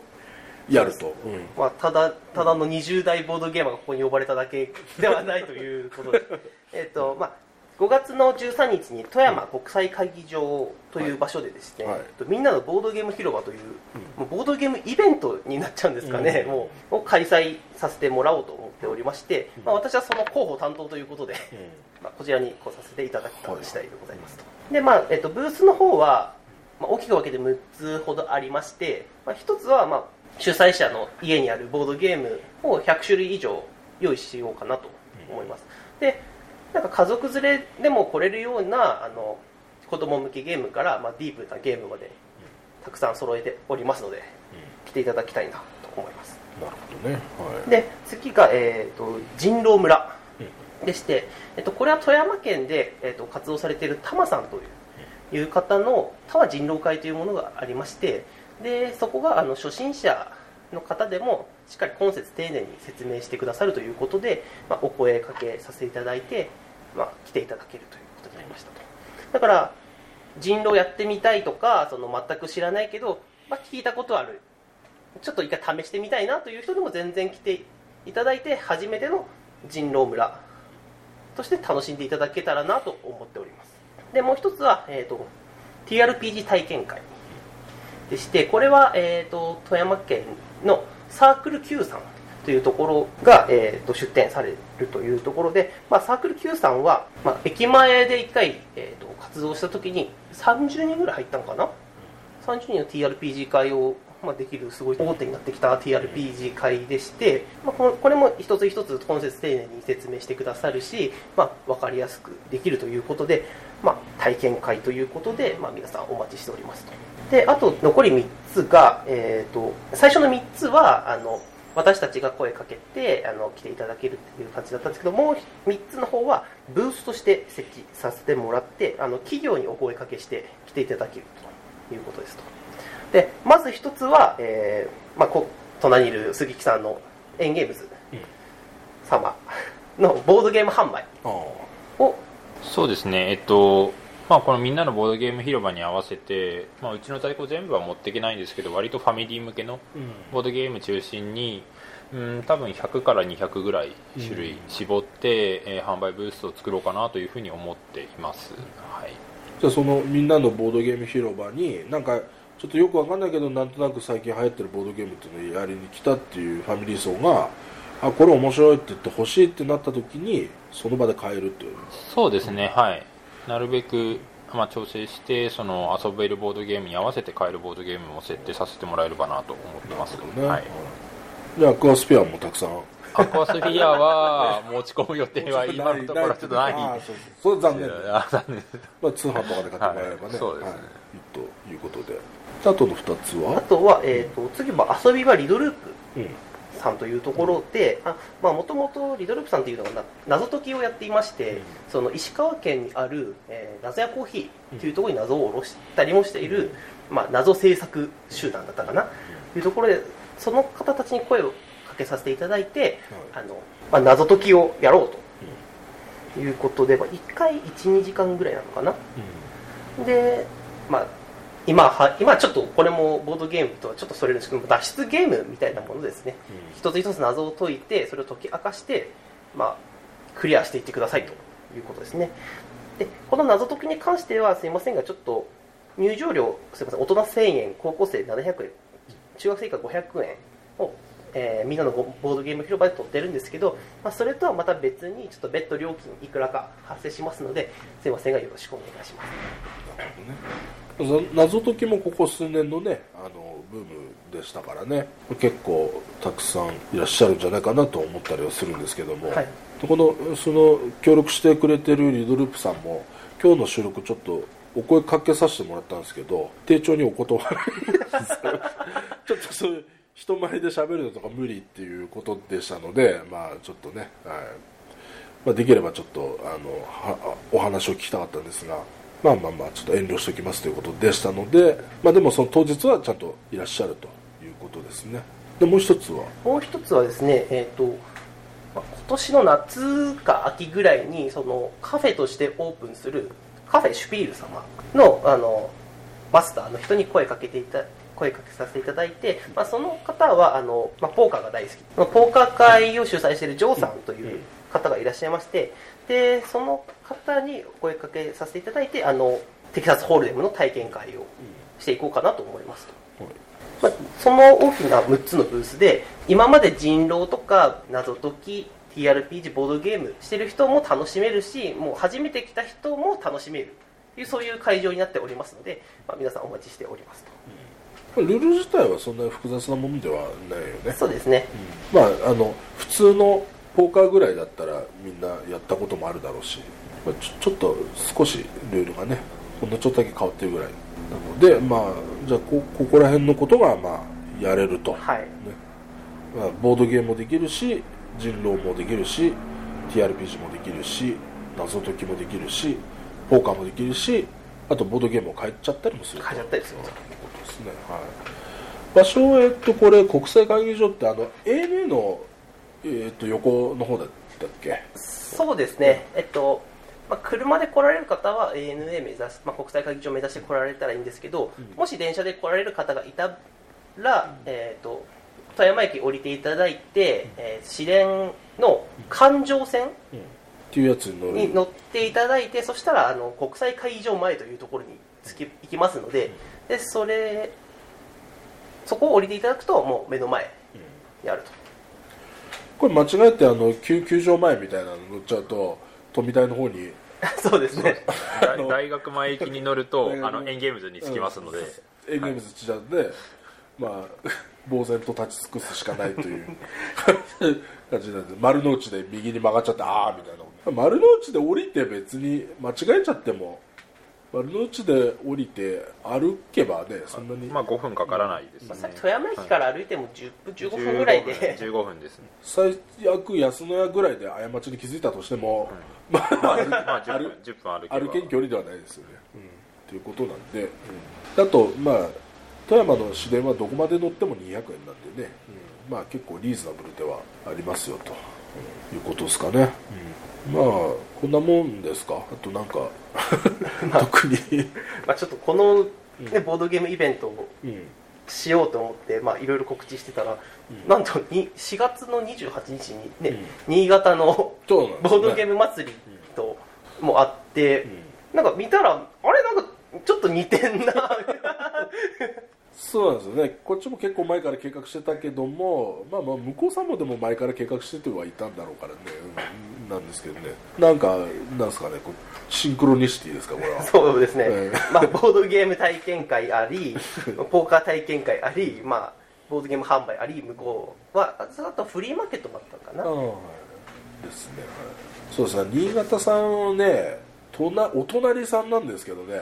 やると、うん。まあ、ただただの20代ボードゲーマーがここに呼ばれただけではないということで。えっと、まあ、5月の13日に富山国際会議場という場所でですね、はい。えっとみんなのボードゲーム広場という、もうボードゲームイベントになっちゃうんですかね、うん。もうを開催させてもらおうと思っておりまして、まあ、私はその広報担当ということで、まあ、こちらに来させていただきた次第でございますと。で、まあ、えっと、ブースの方は、まあ、大きく分けて6つほどありまして、まあ、1つは、まあ、主催者の家にあるボードゲームを100種類以上用意しようかなと思います。で、なんか家族連れでも来れるような、あの、子供向けゲームから、まあ、ディープなゲームまでたくさん揃えておりますので、来ていただきたいなと思います。なるほどね、はい、で次が、えー、と人狼村でして、えっと、これは富山県で、えっと、活動されているタマさんといういう方のタワ人狼会というものがありましてでそこがあの初心者の方でもしっかり今節丁寧に説明してくださるということで、まあ、お声かけさせていただいて、まあ、来ていただけるということになりましたと。だから人狼やってみたいとかその全く知らないけど、まあ、聞いたことある。ちょっと一回試してみたいなという人でも全然来ていただいて初めての人狼村として楽しんでいただけたらなと思っております。でもう一つは、えー、と TRPG 体験会。でしてこれは、えー、と富山県のサークル Q さんというところが、えー、と出展されるというところで、まあ、サークル Q さんは、まあ、駅前で1回、えー、と活動した時に30人ぐらい入ったのかな？30人の TRPG 会を、まあ、できるすごい大手になってきた TRPG 会でして、まあ、このこれも一つ一つ今節丁寧に説明してくださるし、まあ、分かりやすくできるということで、まあ、体験会ということで、まあ、皆さんお待ちしておりますと。であと残り3つが、えー、と最初の3つはあの私たちが声かけてあの来ていただけるっていう感じだったんですけどもう3つの方はブースとして設置させてもらってあの企業にお声かけして来ていただけるということですと。でまず1つは、えーまあ、こ隣にいる杉木さんのエンゲームズ様のボードゲーム販売あをそうですね。えっとまあ、このみんなのボードゲーム広場に合わせて、まあ、うちの在庫全部は持っていけないんですけど割とファミリー向けのボードゲーム中心に、うん、多分100から200ぐらい種類絞って、えー販売ブースを作ろうかなというふうに思っています、はい、じゃあそのみんなのボードゲーム広場になんかちょっとよくわかんないけどなんとなく最近流行ってるボードゲームっていうのをやりに来たっていうファミリー層があこれ面白いって言って欲しいってなった時にその場で買えるっていう。そうですね。はいなるべく、まあ、調整してその遊べるボードゲームに合わせて買えるボードゲームも設定させてもらえればなと思ってます。ね、はい、じゃあアクアスピアもたくさん。アクアスフィアは持ち込む予定は今のところちょっとない。あーそうそうそれ残念。残念。まあ、通販とかで買ってもらえればね、はい。そうですね。はい。ということで。あとの2つあはとは、えー、と次は遊び場リドループ。うんさんというところでもともとリドループさんというのがな謎解きをやっていまして、その石川県にある、えー謎屋コーヒーというところに謎を下ろしたりもしている、まあ、謎制作集団だったかな、というところでその方たちに声をかけさせていただいて、あのまあ、謎解きをやろうと。いうことで、まあ、1回12時間ぐらいなのかな？で、まあ、今は今ちょっとこれもボードゲームとはちょっとそれるんですけど脱出ゲームみたいなものですね、一つ一つ謎を解いてそれを解き明かして、まあ、クリアしていってくださいということですね。でこの謎解きに関してはすいませんがちょっと入場料すいません大人1000円高校生700円中学生以下500円を、えーみんなのボボードゲーム広場で取ってるんですけど、まあ、それとはまた別にちょっと別途料金いくらか発生しますのですいませんがよろしくお願いします。そ謎解きもここ数年のねあのブームでしたからね。結構たくさんいらっしゃるんじゃないかなと思ったりはするんですけども、はい。このその協力してくれてるリドループさんも今日の収録ちょっとお声かけさせてもらったんですけど丁重にお断り。ちょっとそういう人前で喋るのとか無理っていうことでしたのでまあちょっとね、はい。まあ、できればちょっとあのお話を聞きたかったんですがまあまあまあちょっと遠慮しておきますということでしたので、まあ、でもその当日はちゃんといらっしゃるということですね。でもう一つは？もう一つはですね、えーとま今年の夏か秋ぐらいにそのカフェとしてオープンするカフェシュピール様のあのマスターの人に声かけていた声かけさせていただいて、まあ、その方はあの、まあ、ポーカーが大好き。まあポーカー会を主催しているジョーさんという方がいらっしゃいましてでその方にお声かけさせていただいてあのテキサスホールデムの体験会をしていこうかなと思いますと。まあ、その大きな6つのブースで今まで人狼とか謎解き TRPG ボードゲームしてる人も楽しめるしもう初めて来た人も楽しめるというそういう会場になっておりますので、まあ、皆さんお待ちしておりますとルール自体はそんなに複雑なものではないよね。そうですね。まああの普通のポーカーぐらいだったらみんなやったこともあるだろうし、まあ、ちょちょっと少しルールがねほんのちょっとだけ変わってるぐらいなのでまあじゃあこここら辺のことがまあやれると、はい。ね。まあ、ボードゲームもできるし人狼もできるし TRPG もできるし謎解きもできるしポーカーもできるしあとボードゲームを変えちゃったりもする変えちゃったりするということですね、はい、場所は、えっと、これ国際会議場ってあの ANA の、えっと、横の方だったっけ？そうですね。えっとまあ、車で来られる方は ANA 目指し、まあ、国際会議場を目指して来られたらいいんですけど、もし電車で来られる方がいたら、えー、と富山駅降りていただいて、えー市電の環状線っていうやつに乗る。に乗っていただいてそしたらあの国際会議場前というところに着き行きますのででそれそこを降りていただくともう目の前にあると。これ間違えてあの救急場前みたいなの乗っちゃうと富大の方に。そうですね。大大学前行きに乗ると あのエンゲームズに着きますので、エンゲームズ地なんで、まあ 呆然と立ち尽くすしかないという。感じなんで丸の内で右に曲がっちゃってああみたいな。丸の内で降りて別に間違えちゃっても丸の内で降りて歩けばねそんなに。まあ5分かからないですね、さっき富山駅から歩いても10分15分ぐらいで。15分15分ですね。最悪安野屋ぐらいで過ちに気づいたとしても、まあまあ10分 10分歩けば。歩けん距離ではないですよね、ということなんで、あとまあ富山の市電はどこまで乗っても200円なんでね、まあ結構リーズナブルではありますよということですかね、まあこんなもんですか？あとなんか 特に。まあ、ちょっとこの、ね、ボードゲームイベントをうん。しようと思ってまあいろいろ告知してたら、なんとに4月の28日にね、新潟のそうなんですね。ボードゲーム祭りともあって、なんか見たらあれなんかちょっと似てんな。そうなんですよね。こっちも結構前から計画してたけどもまあまあ向こうさんもでも前から計画しててはいたんだろうからね、うんなんですけどね。なんかなんですかね。シンクロニシティですかこれは。そうですね、えまあ、ボードゲーム体験会あり ポーカー体験会あり、まあ、ボードゲーム販売あり向こうはあとフリーマーケットもあったかな、ですね、はい、そうですね。新潟さんをねとなお隣さんなんですけどね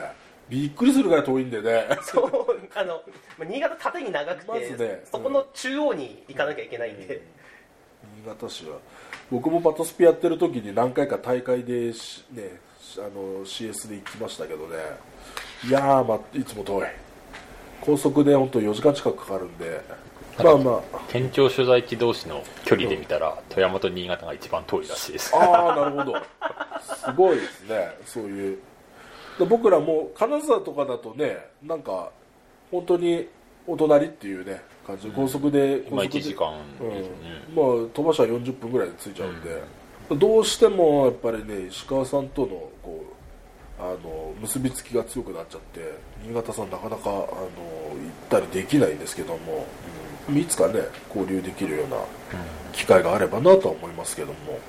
びっくりするぐらい遠いんでね。そうあのまあ新潟縦に長くて、まずねそこの中央に行かなきゃいけないんで、新潟市は僕もバトスピやってる時に何回か大会でし、ね、しあの CS で行きましたけどね。いやー、まあ、いつも遠い。高速で本当4時間近くかかるんで。まあま県庁所在地同士の距離で見たら富山と新潟が一番遠いらしいです。あああなるほど。すごいですね。そういう。で僕らも金沢とかだとねなんか本当にお隣っていうね感じ。で高速で、高まあ速で。1時間うん。まあ飛ばしたら40分ぐらいで着いちゃうんで、どうしてもやっぱりね石川さんとのこうあの結びつきが強くなっちゃって新潟さんなかなかあの行ったりできないんですけども、うん。いつかね交流できるような機会があればなとは思いますけども。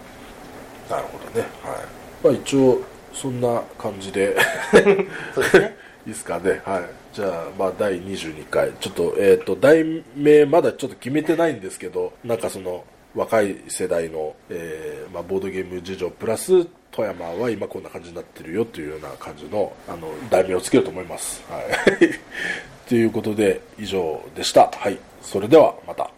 なるほどね。はい。まあ一応そんな感じで。そうですね。いいですかね。はいじゃあまあ第22回。ちょっとえっ、と題名まだちょっと決めてないんですけどなんかその若い世代の、えーまあ、ボードゲーム事情プラス富山は今こんな感じになってるよというような感じのあの題名をつけると思います。はい。ということで以上でした。はい。それではまた。